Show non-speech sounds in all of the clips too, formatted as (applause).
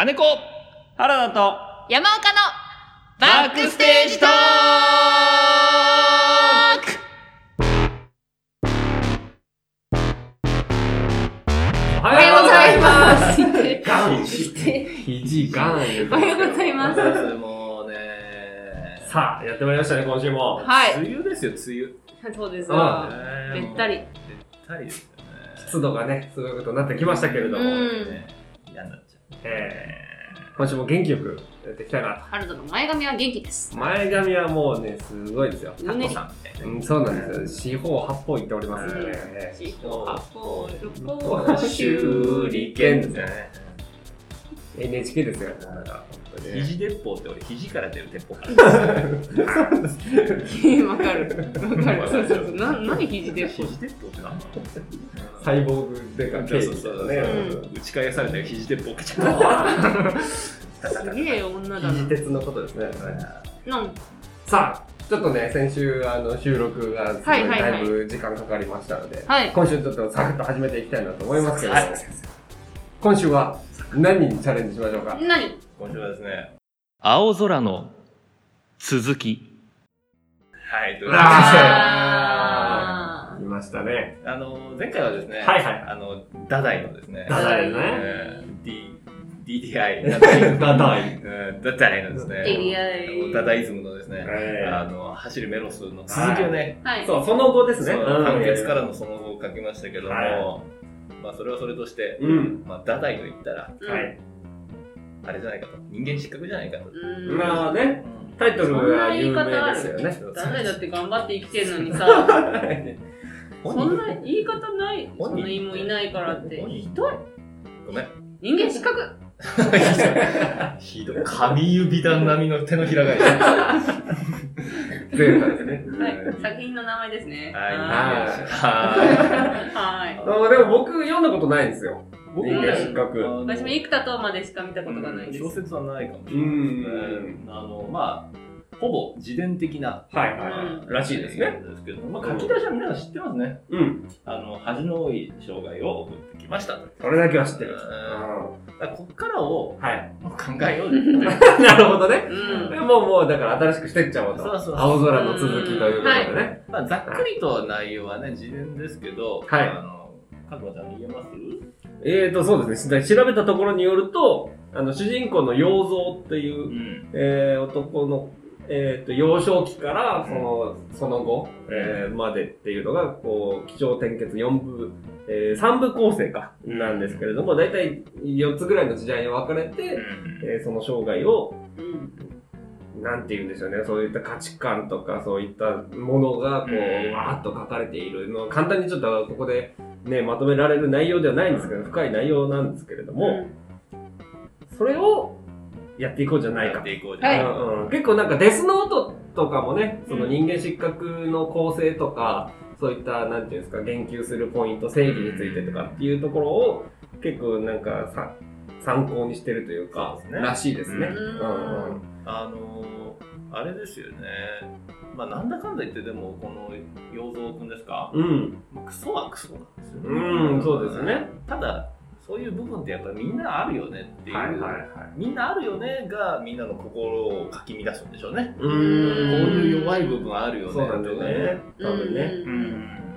金子原田と山岡のバックステージトークおおはようございます。ガン肘ガンおはようございます。もうねさあ、やってまいりましたね、今週も。はい。梅雨ですよ梅雨そうですうんわ。べべったり。べったりですよね湿度がね、すごいことになってきましたけれども、うんねえー、今週も元気よくやっていきたいな春田の前髪は元気ですと。。前髪はもうね、すごいですよ。胸タコさんみたいなうん、そうなんですよ。四方八方言っておりますよね。四方八方六方修理券ですね。ね NHK ですよ。ね肘鉄砲って俺肘から出る鉄砲から (laughs) わかる。わかる。そうそうそう。な、何肘で肘鉄砲って何なのサイボーグでかケそうそうそうね。う。ん打ち返されたら肘鉄砲かちゃ (laughs) すげえ女だな。肘鉄のことですね。なん？さあ、ちょっとね、先週あの収録がだいぶ時間かかりましたので、はい。今週ちょっとサクッと始めていきたいなと思いますけれども、はい今週は何にチャレンジしましょうか？何？今週はですね。青空の続き。はいということで。あいましたね。あの前回はですね、はいはい。あのダダイのですね、ダダイね。えー D DDI (laughs) ダダイ。のですね、DDI ダダイズムのですね、えー。あの走るメロスの続きをね、はい。そう、その後ですね。判決からのその後を書きましたけども、はまあそれはそれとして、うん。まあダダイと言ったらうんはい。あれじゃないかと、人間失格じゃないかと。うんまあね、タイトルが有名ですよね。誰だって頑張って生きてるのにさ、(laughs) 本そんな言い方ない。そ本人んな言いもいないからって。ひどい。ごめん。人間失格。(laughs) ひどい。神指弾並みの手のひら返し。前回ですね。はい。作品の名前ですね。はい。ははい。あでも僕読んだことないんですよ。僕人間失格。私も生田斗真でしか見たことがないです。小説はないかもしうれないですねん。。あの、まあ、ほぼ自伝的な。はいはいはい。らしいですね。。ですけど、まあ、書き出しは皆さん知ってますね。うん。あの、恥の多い生涯を送っましたと。それだけは知ってる。うんだからこっからをはい。考えよう。(laughs) なるほどね。うん。もうもうだから新しくしてっちゃおうと。そうそう青空の続きということでね。まあ、ざっくりと内容はね、自伝ですけど、はいあの、かずまちゃん言えます？えーと、そうですね。調べたところによると、あの、主人公の洋蔵っていうう、ん。えー男の、えーと、幼少期から、その、その後、えーまでっていうのが、こう、気象転結4部、えー、3部構成か、なんですけれども、だいたい4つぐらいの時代に分かれて、えーその生涯を、うん。なんて言うんでしょうね、そういった価値観とか、そういったものが、こうわーっと書かれているの、簡単にちょっとここでね、まとめられる内容ではないんですけど、深い内容なんですけれども、それをやっていこうじゃないか。とやっていこうじゃない。か。うんうん。結構なんかデスノートとかもね、その人間失格の構成とか、そういった、なんていうんですか、言及するポイント、正義についてとかっていうところを、結構なんかさ、参考にしてるというか、そうねらしいですね。うんうんうんあのー、あれですよね。まあ、なんだかんだ言って、でも、この、洋蔵くんですか？うん。クソはクソなんですよね。うんそうですね。ただ、そういう部分ってやっぱりみんなあるよねっていう、はいはいはい。みんなあるよねがみんなの心をかき乱すんでしょうね。うこういう弱い部分あるよねそうなんだよね。多分ね。うんまあ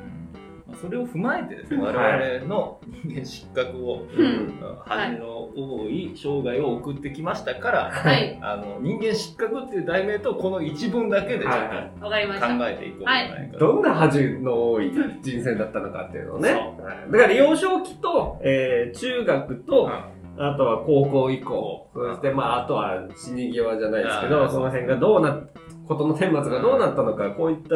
それを踏まえてですね、我々の人間失格を、うん。恥の多い生涯を送ってきましたから、はい。あの人間失格っていう題名とこの一文だけでちょっと。考えていこうじゃないかと。どんな恥の多い人生だったのかっていうのをね。そはいだから幼少期と、えー中学と、うんあとは高校以降、そしてまああとは死に際じゃないですけど、その辺がどうなっ、ことの顛末がどうなったのか、こういった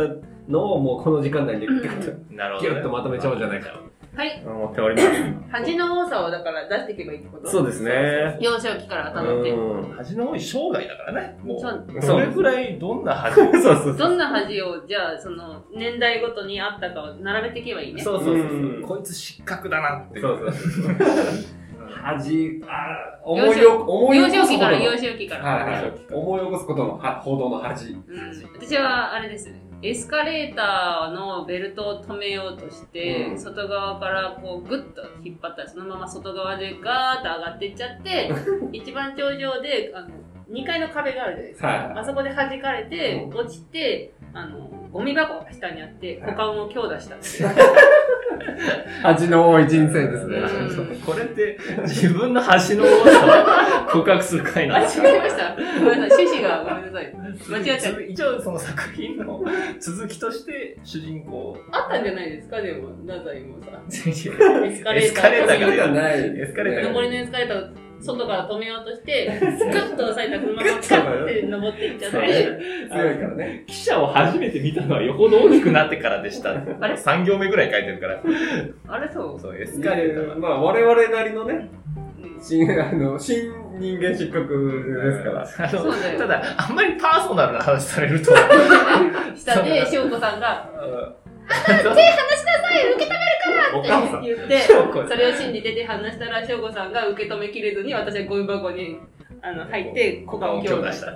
のをもうこの時間内でギュッとなるほど、ね。ギュッとまとめちゃおうじゃないかはい。思っております。恥の多さをだから出していけばいいってこと？そうですね。幼少期から辿って。うん恥の多い生涯だからね。もそうう、それぐらいどんな恥を？(laughs) そうそうそう。どんな恥を、じゃあ、その、年代ごとにあったかを並べていけばいいね。そうそうそうそううんこいつ失格だなって。そうそうそう。(laughs) 恥、あ思いを、思い幼起こすほどの。少期から幼はい少期から。はい。思い起こすことのは報道の恥。うん私はあれですね。エスカレーターのベルトを止めようとして、うん外側からこうグッと引っ張ったらそのまま外側でガーッと上がっていっちゃって (laughs) 一番頂上であの2階の壁があるじゃないですか、はいあそこで弾かれて、う落ちてあのゴミ箱が下にあって股間を強打したんですよ、(laughs) (laughs) 恥の多い人生ですね。うん。これって自分の端の多さを告白する回なんですか？ました。ごめんなさい趣旨がごめんなさい。間違っちゃった。一応その作品の続きとして主人公。あったんじゃないですか？でも太宰もさ。エスカレーターカレーターががない。エスカレーターが残りのエスカレーターを外から止めようとして、(laughs) グッと押さえたそのままカッて登っていっちゃって、強いからね。記者を初めて見たのはよほど大きくなってからでした。(laughs) あれ？3行目ぐらい書いてるから。あれ？そうそう、エスカレーターは。まあ、我々なりのね、うん新、あの、新人間失格ですから。あのそうだよただ、あんまりパーソナルな話されると、(laughs) 下で翔子さんが、お母さん。って言って、それを信じて手離したら翔子さんが受け止めきれずに、私はゴミ箱にあの入って股間を強打した。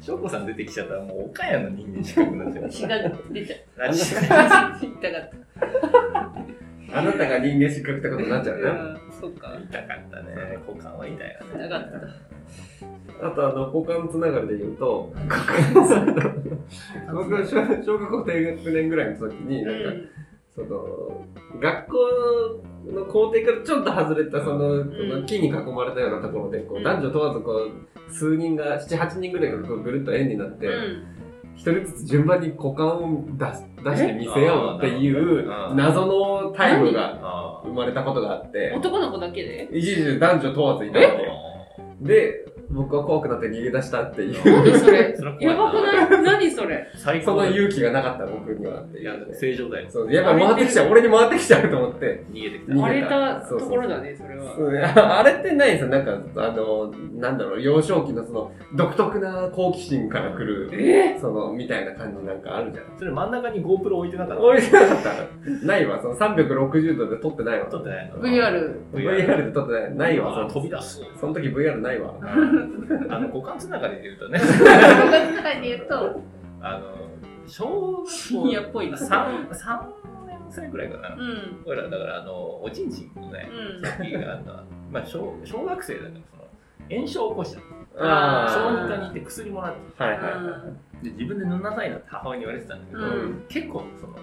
翔子さん出てきちゃったらもう岡谷の人間資格になっちゃう。血が出ちゃう。あ血言いたかっあなたが人間失格ってことになっちゃた。うね。うん、そっか。痛かったね。股間は痛いよね。痛かった。あと、あの、股間つながりで言うと、僕が小小学校低学年ぐらいの時に、なんか、うんその、学校の校庭からちょっと外れた、その、この木に囲まれたようなところで、こう、うん男女問わず、こう、数人が、7、8人ぐらいがこうぐるっと円になって、うん一人ずつ順番に股間を出す出して見せようっていう謎のタイムがあ生まれたことがあって、男の子だけで？一時男女問わずいたわけよ。で、僕は怖くなって逃げ出したっていう、何それ？(laughs) やばくない？何それ？最高だその勇気がなかった僕にはっていや、正常だよ。そう、やっぱ回ってきちゃう、俺に回ってきちゃうと思って。逃げてきた。逃荒れげたたところだね、それは。そうねああれってないんですよ。なんか、あの、なんだろう、幼少期のその、独特な好奇心から来る、え？その、みたいな感じなんかあるじゃん。それ真ん中に GoPro 置いてなかった置いてなかった。ないわ、その360度で撮ってないわ。撮ってないの VR。VR で撮ってない。ないわ、あそ飛び出す。その時 VR ないわ。あの、股間つながりで言うとね、5月とかで言うと、あの、小深学校夜っぽいな。3、3年生ぐらいかな。うん。ほら、だから、あの、おちんちんのね、うん。時があったまあ小、小学生だから、その、炎症を起こした。小児科に行って薬もらって、はいはいはい。で自分で塗んなさいなって母親に言われてたんだけど、うん結構、その、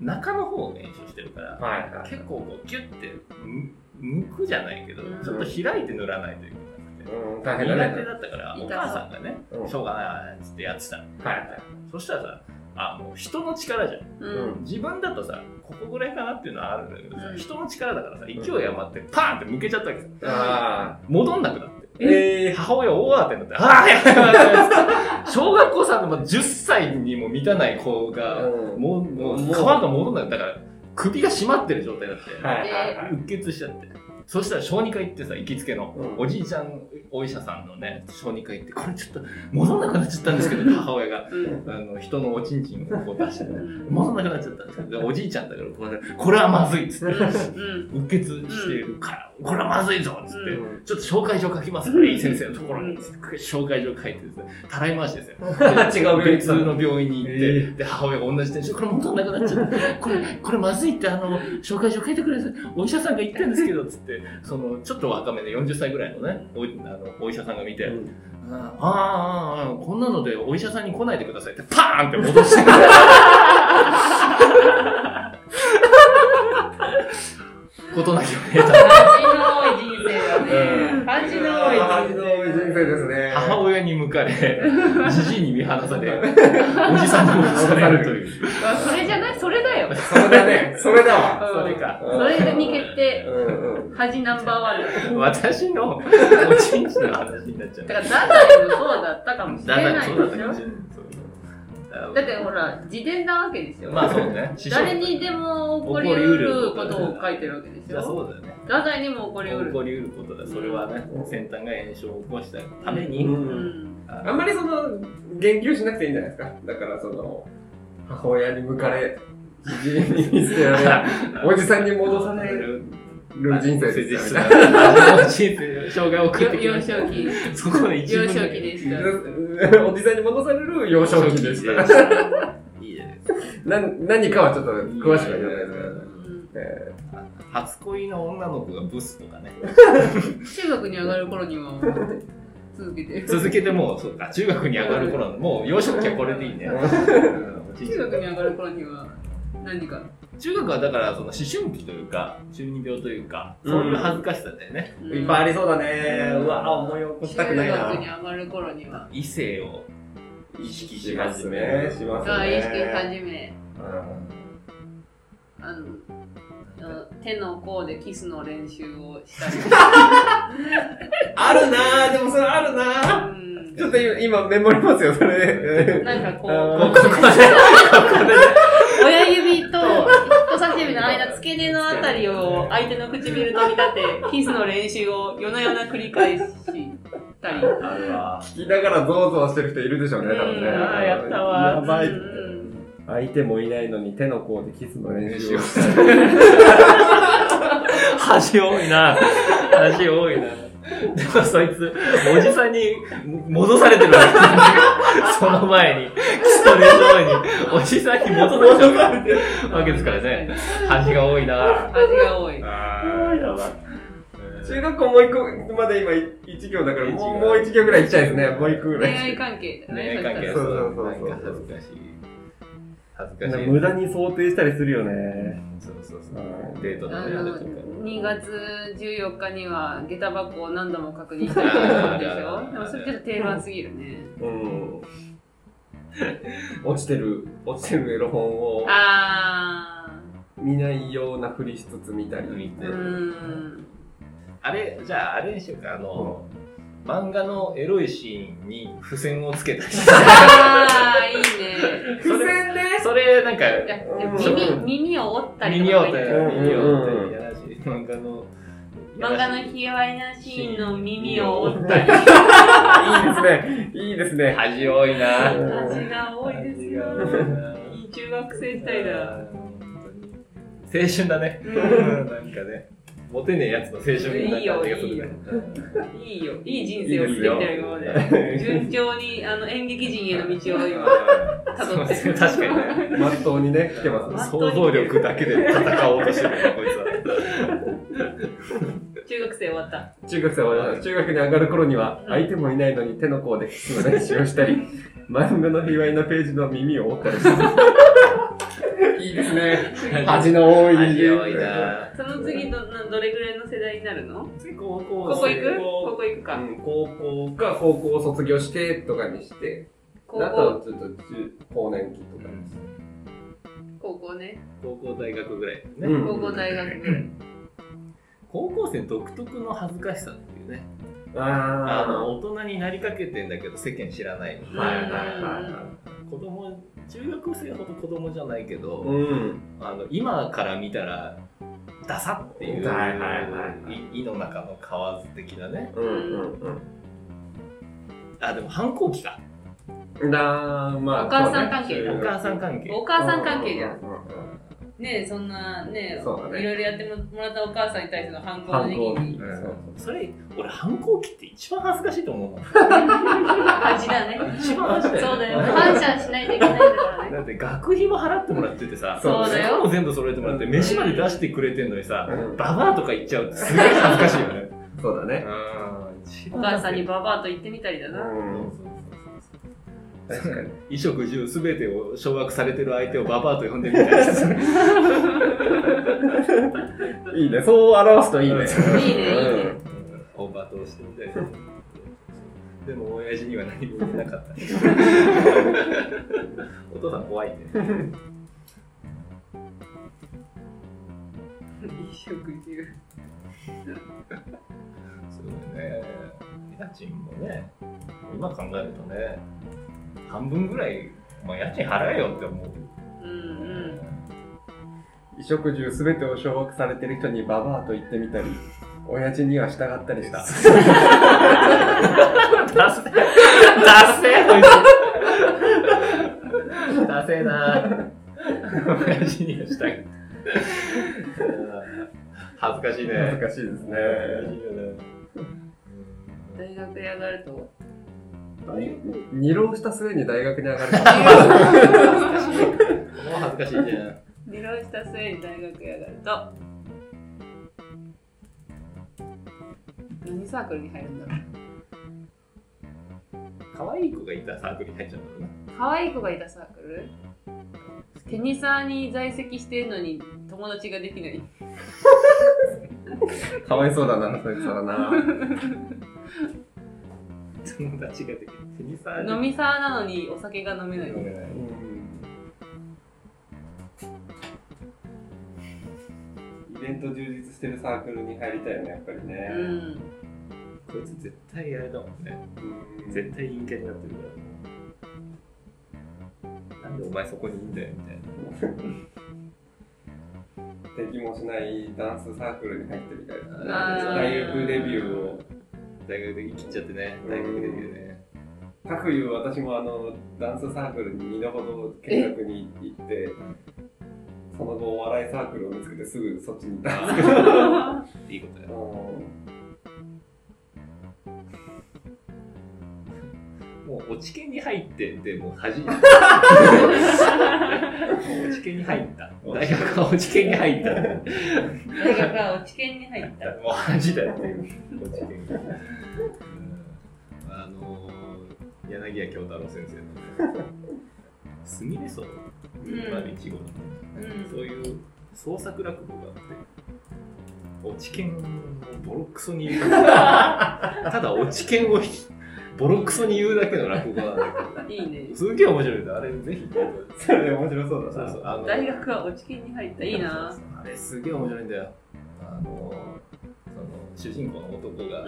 中の方が炎症してるから、はいはい。結構こう、ギュッて、むむくじゃないけど、うんちょっと開いて塗らないといけなくて。うん、大変だね。苦手だったから、お母さんがね、うんしょうがないっつってやってたの。はいはい。そしたらさ、あ、もう人の力じゃん。うん。自分だとさ、ここぐらいかなっていうのはあるんだけどさ、うん人の力だからさ、勢い余ってパーンって向けちゃったわけですよ。あ戻んなくなって。ー。えー。母親大慌てになって、ああ、やばいやばいやばいやばい小学校さんの10歳にも満たない子が、うんもう、もう、皮が戻んない。だから、首が締まってる状態だって、はいはいはい。うっ血しちゃって。そしたら小児科行ってさ、行きつけの、うん。おじいちゃんお医者さんのね、小児科行って、これちょっと戻んなくなっちゃったんですけど、母親が、うん。あの、人のおちんちんをこう出して、うん。戻んなくなっちゃった。んですけど、でおじいちゃんだから、これこれはまずいっつって、うっ血してるから、これはまずいぞっつって、うん。ちょっと紹介状書きますから、いい先生のところに、紹介状書いてですね、たらい回しですよ。(laughs) で違う別の病院に行って、えで、母親が同じテンション、これ戻んなくなっちゃった。これ、これまずいって、あの、紹介状書いてくれるお医者さんが言ってるんですけど、つって、その、ちょっと若めで40歳ぐらいのね、おいあのお医者さんが見て、ああああ、こんなのでお医者さんに来ないでくださいって、パーンって戻して。(laughs) ことなきを得た。恥の多い人生だね。恥の多い人恥の多い人生。母親に向かれ、(laughs) じじいに見放され、(laughs) おじさんに戻されるという。あそれじゃないそれだよ。それだね。それだわ。それか。それに決定。恥ナンバーワンだ。私の (laughs) おちんちんの話になっちゃう。だから、ダダイもそうだったかもしれないだからそうだったかもしれない。だってほら、自伝なわけですよ。まあそうね。誰にでも起こりうることを書いてるわけですよ。そうだよね。太宰にも起こりうる。起こりうることだ。それはね、先端が炎症を起こしたために、ううんん。ああんまりその、言及しなくていいんじゃないですか。だからその、母親に向かれ、じじいに見捨てられ、(laughs) おじさんに戻される。る人生切です実よね。な人生、障害を送ってき幼ました。少期。そこで一幼分少期でした。おじさんに戻される幼少期でした。いいじゃな何かはちょっと詳しくは言わないですけどえ初恋の女の子がブスとかね。中学に上がる頃には、続けて。続けてもう、そうか、中学に上がる頃の、もう幼少期はこれでいいね。中学に上がる頃には、何か。中学はだからその思春期というか中二病というかそういう恥ずかしさだよね、ーいっぱいありそうだね。うわ、思い起こしたくない中学にな。上がる頃には。異性を意識し始めね。るしますね。が意識し始め、うんあの、手の甲でキスの練習をしたり。あるなぁ、でもそれあるなぁ。うんちょっと今今メモりますよ、それ。なんかこあう、ーここで (laughs) 親指指の間、付け根のあたりを相手の唇と見立て、キスの練習を夜な夜な繰り返したり。あるわ聞きながらゾワゾワしてる人いるでしょうね、多分ね。うんあーやったわやばい。うん相手もいないのに手の甲でキスの練練習を (laughs) 恥多いな恥多いなでもそいつおじさんに戻されてるわけ。(laughs) その前に。キスト練習前におじさんに戻されてるわけですからね。恥が多いな。味が多い。あーやば中学校もう一個まで今1行だから、もうもう1行ぐらい行っちゃいですね。もう一個ぐらい。恋愛関係だ恋ね。愛関係はそうそうそうそう。なんか恥ずかしい恥ずかしい無駄に想定したりするようね。んそうそうそうデートのねああのれとか2月14日には下駄箱を何度も確認したりとかでしょ？(laughs) でもそれちょっと定番すぎるね。うん。落ちてる、落ちてるエロ本をあ見ないようなふりしつつ見たり。見てー。うーん。あれじゃああれにしようかあの漫画のエロいシーンに付箋をつけたりあー、いいね。付箋ねそれなんか耳耳を折ったりと耳を折ったり耳を折ったりやらしい漫画の漫画の卑猥なシーンの耳を折ったり。いいですね。いいですね。恥多いなうん味が多いですよ。いい中学生時代だ。青春だね。うんなんかね、モテねえやつの青春いいよな感じがするね。いいよ。いい人生を生きてきたよ、今まで。順調にあの演劇人への道を今、辿ってる。確かにね。まっとうにね、来てます。想像力だけで戦おうとしてるね、こいつは。(laughs) 中学生終わった。中学生は、中学に上がる頃には、相手もいないのに手の甲でキスの練習をしたり、漫画の卑猥なページの耳を折ったりする。いいですね。恥の多い。恥多いなその次ど、などれぐらいの世代になるの？次高校ここ行く？こここ行くか。うん高校か高校を卒業してとかにして、高あとちょっと中高年期とかにして。高校ね。高校大学ぐらいね。うん高校大学ぐらい。(laughs) 高校生独特の恥ずかしさっていうね。ああの、大人になりかけてんだけど世間知らない。はいはいは子供、中学生ほど子供じゃないけど、うん。あの今から見たらダサっていう、はいはいはい胃の中の蛙的なねうんうんあでも反抗期かうん。なまあ、お母さん関係だお母さん関係お母さん関係じゃん。うううねえ、そんなねそいろいろやってもらったお母さんに対しての反抗時期抗に期。それ俺反抗期って一番恥ずかしいと思うの恥だね。一番恥だよそうだよ。感謝しないといけないんだからね。だって学費も払ってもらっててさそうだよ服も全部揃えてもらって飯まで出してくれてんのにさうんババアとか言っちゃうってすごい恥ずかしいよねそうだね。お母さんにババアと言ってみたりだな。うん。(laughs) 衣食住すべてを掌握されてる相手をババアと呼んでみたいです。いいね。そう表すといいね。いいねいいね。オーバーとしてみたい。ですでも親父には何も言えなかった。(laughs) お父さん怖いね。衣食住。そうね。家賃もね今考えるとね半分ぐらい、まあ、家賃払えよって思ううんうん。衣食住すべてを掌握されてる人にババアと言ってみたり、親父には従ったりした。ダセダセこいつダセな親父にはしたい恥ずかしいね。恥ずかしいですね。大学へ上がると。二浪した末に大学に上がるか。もう恥ずかしいじゃん。理論した末に大学へ上がると。何サークルに入るんだろう。可愛い子がいたサークルに入っちゃうんだろうな。可愛い子がいたサークル？テニサーに在籍してるのに友達ができない。(laughs) かわいそうだな、そいつはな。友達ができる。テニサーで飲みサーなのにお酒が飲めない。飲めない。イベント充実してるサークルに入りたいよね、やっぱりうね。ん。こいつ絶対あれだもんね。うん絶対陰キャになってるから。なんでお前そこにいんだよみたいな。(laughs) できもしないダンスサークルに入ってみたいあー大学デビューを。大学で切っちゃってね。大学デビューね。かくいう私もあのダンスサークルに2度ほど見学に行って、その後お笑いサークルを見つけてすぐそっちに行ったんですけど。(laughs) いいことや。もう落ち研に入ってでもう恥もう落ち研に入った。大学は落ち研に入った。大学は落ち研に入った。もう恥だよっていう。落ち研が。あのー、柳家京太郎先生の、すみれ荘、まるいちごの、うん。そういう創作落語があって、落ち研をボロクソに言う。ただ落ち研をボロクソに言うだけの落語なん。だけど。いいね。すげえ面白いん。だ。あれ、ぜひ。それ面白そうだな。そうそう。あの大学は落ち研に入った。いいな。あれ、すげえ面白いん。だよ。あの、その、主人公の男が、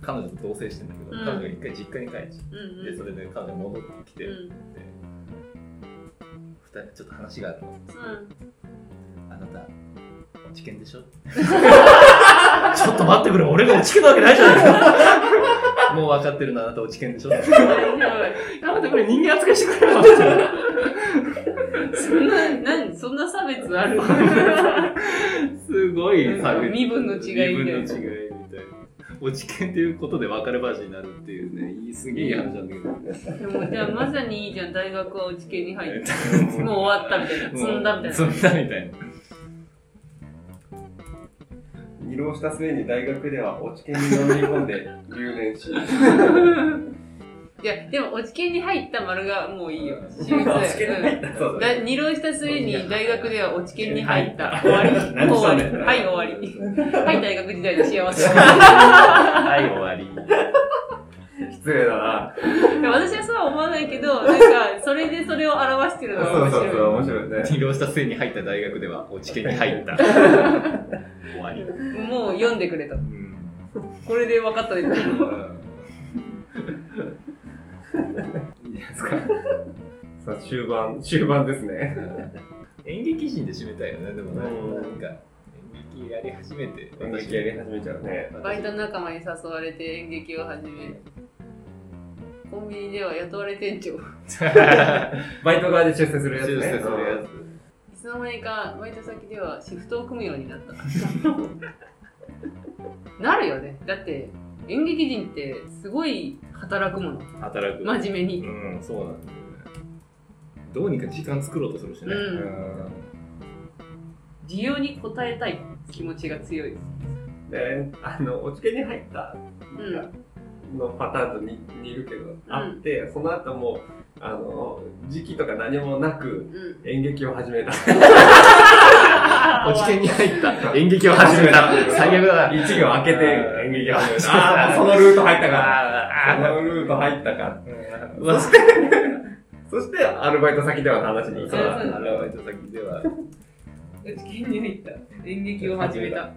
彼女と同棲してんだけど、うん彼女が一回実家に帰っちゃうんう。で、それで彼女戻ってきて、で、うん。二人ちょっと話があるの。うん。あなた、落ち研でしょ？(laughs) ちょっと待ってくれ、俺が落ち研なわけないじゃないか。(laughs) もう分かってるのあなた落ち研でしょ？や大丈めてくれ、人間扱いしてくれよ。(laughs) 夫そんな、何そんな差別ある？すごい差別身分の違いみたいな身分の違いみたいな。落ち研っていうことで別れ話になるっていうね、いいすげえ話なんだけど。でも、じゃあまさにいいじゃん。大学は落ち研に入った。もう終わったみたいな。積んだみたいな。積んだみたいな。(laughs) 二浪した末に大学では落ち研にのめり込んで留年し。(laughs) いや、でも落ち研に入った丸がもういいよ。私立落ち研に入った？そうだねだ二浪した末に大学では落ち研に入った。終わり。何終わり。はい、終わり。はい、大学時代の幸せ。はい、終わり。(laughs) 失礼だな。いや私はそうは思わないけど、なんか、それでそれを表してるのが面そうそうそう、白面白いね。治療した末に入った大学では落ち研に入った。(laughs) 終わり。い。もう読んでくれと。うんこれで分かったでしですか。さあ、終盤、終盤ですね。演劇人で締めたいよね、でもなんか、演劇やり始めて。演劇やり始めちゃうね。バイト仲間に誘われて演劇を始め、コンビニでは雇われ店長。い (laughs) バイト側で出世するやつね。出世するやつの間にかバイト先ではシフトを組むようになった。(laughs) なるよね。だって演劇人ってすごい働くもの。つ。働く。真面目に。うん、そうなんだよね。どうにか時間作ろうとするしね。うん需要に応えたい気持ちが強いです。で、あの、おちけに入ったうん。のパターンと似似るけど、あって、その後も、あの、時期とか何もなく、うん。演劇を始めた。(laughs) 落ち研に入った。(laughs) 演劇を始めた。最悪だな。一行開けて演劇を始めた。ああ、そのルート入ったか。そのルート入ったか。そして、そして、(laughs) アルバイト先では話に行そうだ、そうアルバイト先では。うち県に入った。演劇を始めた。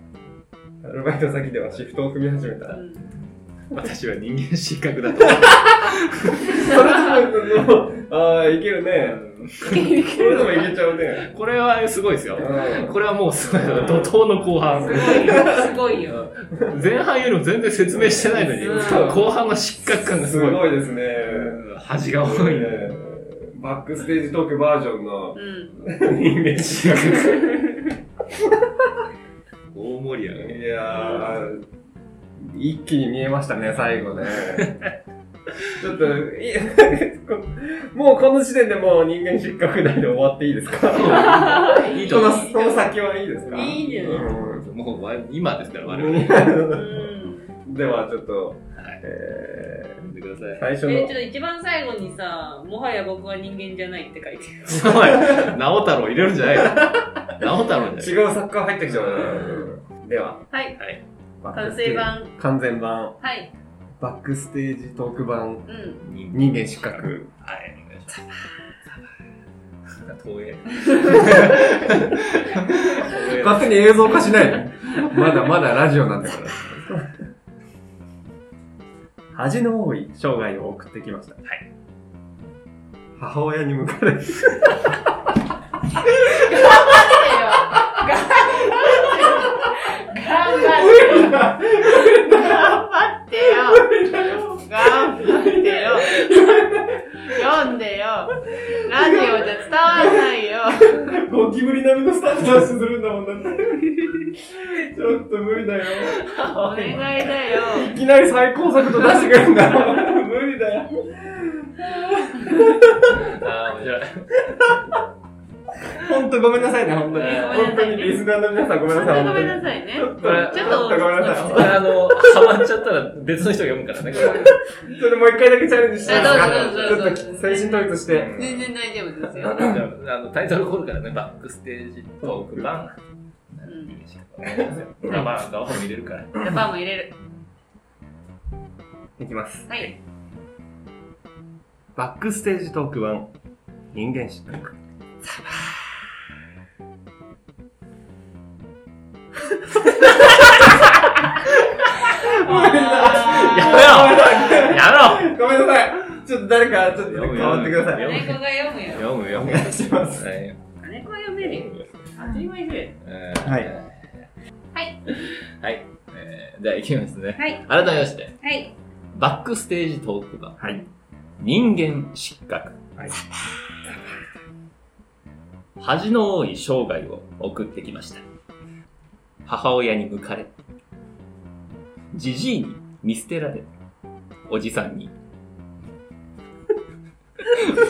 アルバイト先ではシフトを組み始めた。うん私は人間失格だと思う。(laughs) それでも、ああ、いけるね。それでもいけちゃうね。これはすごいですよ。うんこれはもうすごい。怒涛の後半。すごいよ。すごいよ。前半よりも全然説明してないのに、うん後半の失格感がすすごい。ごいですね。うん恥が多いね。バックステージトークバージョンのうん。人間失格。(laughs) 盛り上がり。いやー、一気に見えましたね、最後ね。ちょっと、いもうこの時点でもう人間失格内で終わっていいですか？いいとこの、先はいいですか？いいんじゃないうんもうわ今ですから、我々。うん。では、ちょっと、はい。えやめてくださいー、。最初え、のちょっと一番最後にさ、もはや僕は人間じゃないって書いてる。おい、直太郎入れるんじゃないよ。直太郎じゃない違うサッカー入ってきちゃうね。では、はい。はい。完成版。完全版、はい。バックステージトーク版、うん。人人間失格。はい、お願いします。東映。勝手に映像化しないで。まだまだラジオなんだから。恥の多い生涯を送ってきました。はい。母親に向かれ、頑張ってよ頑張ってよ読んでよラジオじゃ伝わらないよゴキブリ並みのスタートダッシュするんだもんだって。ちょっと無理だよ。お願いだよいきなり最高速度出してくるんだ。無理だよ。あー、面白い。ほんとごめんなさいね、ほんとに。本当にリスナーの皆さんごめんなさい。ごめんな本さいねちょっと、これちょっとごめんなさい。これあの、ハマっちゃったら別の人が読むからね。これ (laughs) ちょっともう一回だけチャレンジしてちょっと精神統一して。全然大丈夫ですよじゃああのタイトルコールからね、バックステージトーク版。まあまあ、ガオも入れるから。ジャパンも入れるいきます。はいバックステージトーク版、人間失格。ちょっと誰か、ちょっと変わってください。読む金子が読むよ読む読む。お願いします。はい。金子は読めるよ当たり前でえーはいはい。はい。えーじゃあ行きますね。はい改めまして、はいバックステージトーク版、はい。人間失格。はい。恥の多い生涯を送ってきました。母親に抜かれ、じじいに見捨てられ、おじさんに、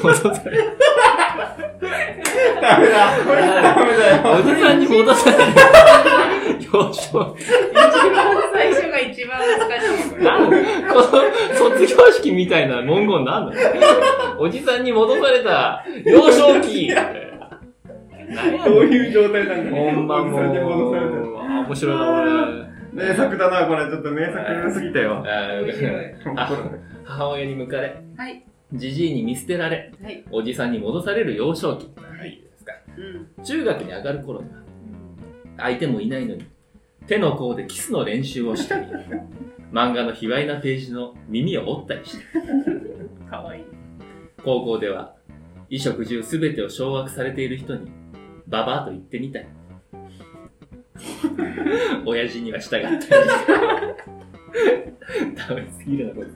戻され、ダメだ。これダメだよ。おじさんに戻される、幼少期。一番最初が一番難しいなんこの卒業式みたいな文言なんだおじさんに戻された幼少期どういう状態なんだほんまもおじさんに戻されてるう、あ面白いな、名作だな、これ。ちょっと名作すぎたよ。俺。面白いあ母親に向かれ、はいじじいに見捨てられ、はいおじさんに戻される幼少期。はいですか。うん中学に上がる頃には、相手もいないのに、手の甲でキスの練習をしたり、(laughs) 漫画の卑猥なページの耳を折ったりして、かわいい高校では、衣食住すべてを掌握されている人に、ババアと言ってみたい。(laughs) 親父には従ったりして。ダメすぎるな、これ。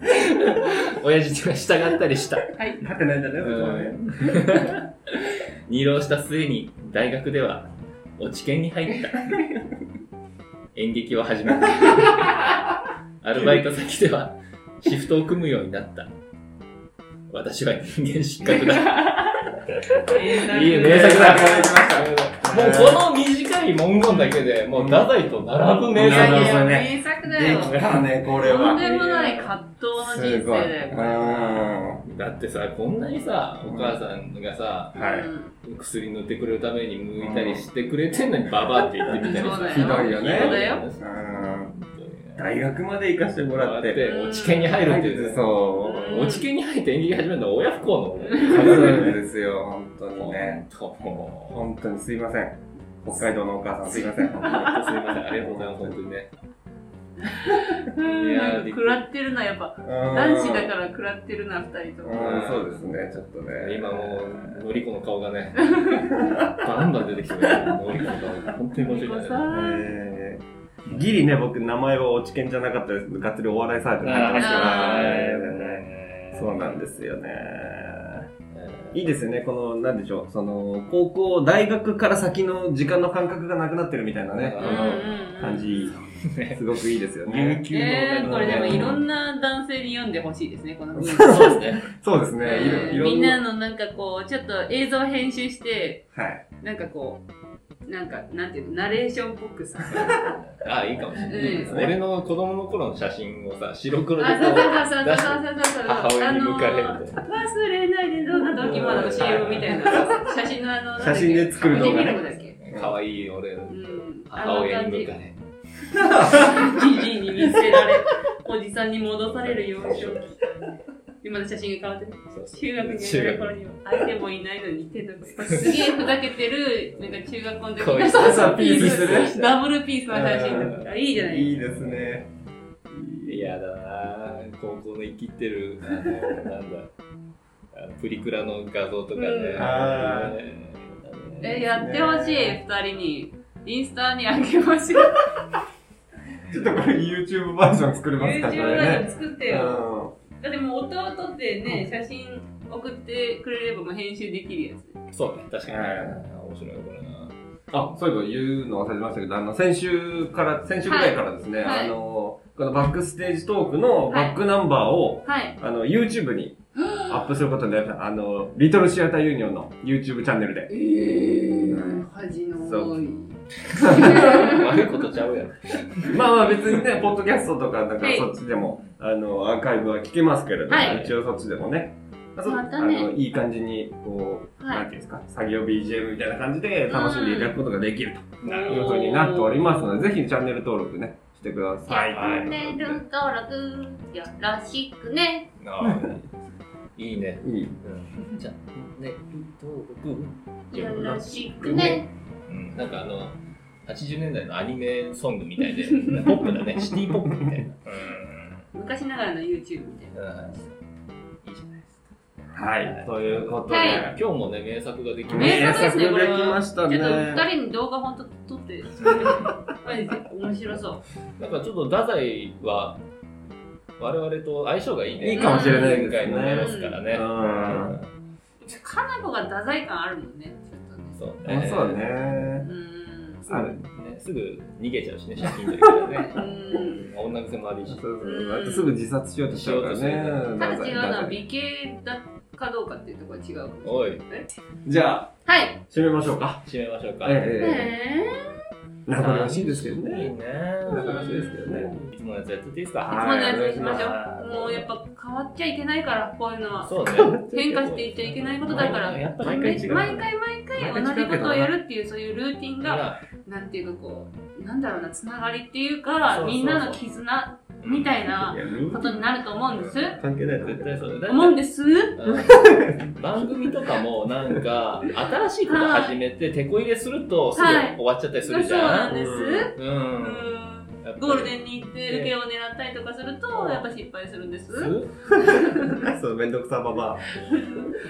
親父には従ったりした。はい。立ってないんだね、そこはね。二浪した末に大学では落ち研に入った。(laughs) 演劇を始めた (laughs) アルバイト先ではシフトを組むようになった。私は人間失格だ。(laughs) いい名作だ。もうこの短い文言だけでもう太宰と並ぶ名作や、ね名作だでよ。きたね、これは。とんでもない葛藤の人生だよ、これは。だってさこんなにさお母さんがさうん。薬塗ってくれるために剥いたりしてくれてんのにババアって言ってみたりさひどいよねそうだよ。うん大学まで行かしてもらって。で落ち研に入るっていうそう。落ち研に入って演劇始めるのは親不幸のそうなんですよ、本当にね。本当にすいません。北海道のお母さんすいません。う本当すいませんありがとうございます本当にねうんいやなんか食らってるな、やっぱ。男子だから食らってるな、二人とも。うん、そうですね、ちょっとね。今もうのりこの顔がね (laughs) バンバン出てきてるのりこの顔が本当に申し訳ないえーギリね、僕、名前は落ち研じゃなかったですけど、がっつりお笑いサークル入ってましたから。そうなんですよね。いいですよね、この、なんでしょう、その、高校、大学から先の時間の感覚がなくなってるみたいなね、うこの感じ、ねすごくいいですよ琉ね。球のえー、これでもいろんなな男性に読んでほしいですね、この文そうですねそうですね、いろいろみんなのなんかこう、ちょっと映像編集して、はい。なんかこう、なんか、なんていうの、ナレーションっぽくさ。(laughs) あいいかもしれない、うん俺の子供の頃の写真をさ白黒であ、そうこそううそうそうそうそうそうそう。母親に向かれるあのー忘れないでどんな時もあの CM みたいな写真のあの、写真で作る動画ね見てみるだっけ？可愛い俺うん。母親に向かれじじいに見せられ、おじさんに戻される幼少期。今の写真が変わってね。そうそう。中学に上がる頃には相手もいないのに手の (laughs) すげえふざけてる、なんか中学校の時こういうのそうそうピースする (laughs) ダブルピースの写真とか。いいじゃない。いいですね。嫌だな。高校の生きってるあのなんだ。プリクラの画像とかね、うん。え、やってほしい、二人に。インスタにあげましょう。(laughs) ちょっとこれ YouTube バージョン作りますか、こ YouTube れでね。作ってよ。だってもう音を撮ってね、写真送ってくれればもう編集できるやつ。そうね確かに、はい面白いこれなあ、そういえば言うの忘れてましたけど、あの、先週から、先週ぐらいからですね、はいあの、このバックステージトークのバックナンバーを、はい。あの、YouTube にアップすることになりました。(gasps) あの、リトルシアターユニオンの YouTube チャンネルで。えー、恥の多い。悪いことちゃうやろ。まあまあ別にね、ポッドキャストとか、なんかはい。そっちでも、あの、アーカイブは聞けますけれども、はい。一応そっちでもね、まあね。あのいい感じに、こう、はい。なんていうんですか、作業 BGM みたいな感じで楽しんでいただくことができると。なるいうことになっておりますので、ぜひチャンネル登録ね、してください。チャンネル登録よろしくね。あいいね、いい。うん、じゃあねよろしくね。うん、なんかあの80年代のアニメソングみたいで (laughs) ポップだね。シティポップみたいな。昔ながらの YouTube みたいな。うん、うん、いいじゃないですか。はい。ということで、はい。今日もね名作ができま名した。作ですね、これ名作できましたね。ちょっと二人に動画本当撮って、(laughs) 面白そう。なんかちょっと太宰は我々と相性がいいね。いいかもしれないですね。前回のメロスからね。うん。かなこが太宰感あるもんね。そうね。そうだね。うん。すぐね、すぐ逃げちゃうしね、借金取りからね。(laughs) うん女癖も悪いしそう。そうすぐ自殺しようとしちゃうからね。ただ違うのはだ美形だかどうかっていうところは違う。おい、じゃあ、はい。締めましょうか。締めましょうか。えええ名残惜しいですけどいいね。ね。仲良しですけどね。いつものやつやってていいですー、かいつものやつにしましょはいう。もうやっぱ変わっちゃいけないから、こういうのは。そうね。変化していっちゃいけないことだから。毎毎回違う。回毎回毎回同じことをやるっていうそういうルーティンがが、なんていうかこうなんだろうなつながりっていうそうかそうそう。みんなの絆みたいなことになると思うんです。関係ないと思う絶対そう。思うんです？うん。番組とかもなんか (laughs) 新しいこと始めて手こ入れするとすぐはい。終わっちゃったりすそうるじゃん。なんです。う。うん。やっぱりゴールデンに行って受けを狙ったりとかするとやっぱ失敗するんです。(laughs) そう、めんどくさばば。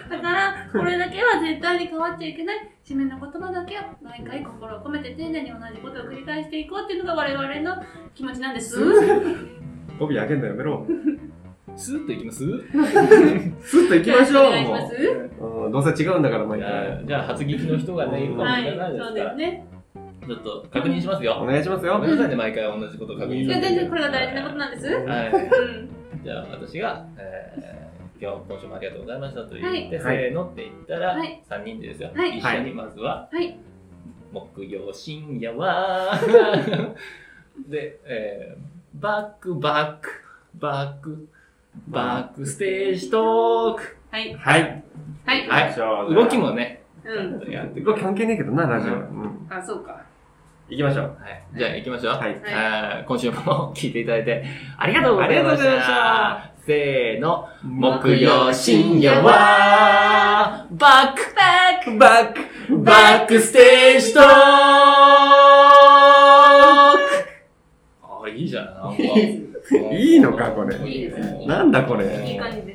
だからこれだけは絶対に変わっちゃいけない。締めの言葉だけは毎回心を込めて丁寧に同じことを繰り返していこうっていうのが我々の気持ちなんです。語尾開けんのやめろ。スーッといきます？(laughs) スッと行きましょう、もう。うんどう。せ違うんだから、毎回。あじゃあ初劇の人がねいるかもはいそうですねちょっと確認しますおよ。願いしますよ。ごめ。んなさいね、毎回同じことを確認いやして。全然これが大事なことなんです。はい。うん。じゃあ私が、えー今日今週もありがとうございましたと言って、はい。せーのって言ったら、はい。3人でですよ、はい。一緒にまずは、はい。木曜深夜はで、えーバックバックバックバックステージトーク。はい。はい。はい。はい。はい動きもね、うん。やって動き関係ねえけどな、ラジオ。うん。あそうか行きましょう。はい、じゃあ行きましょう、はい。あー今週も聞いていただいてありがとうございましたありがとうございましたせーの木曜深夜はバックバックバックバックステージトークあ、いいじゃん。なんか (laughs) いいのか、これ。いいですねなんだこれ。いい感じです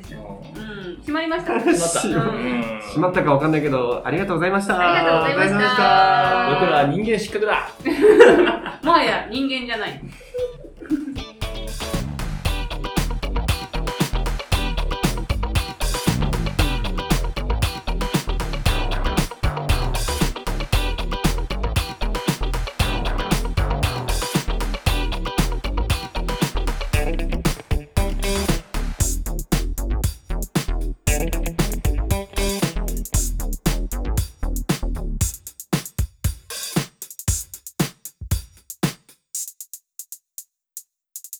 ようん決まりましたしまった。うんうんしまったかわかんないけど、ありがとうございました。ありがとうございました僕らは人間失格だ。(laughs) もはや人間じゃない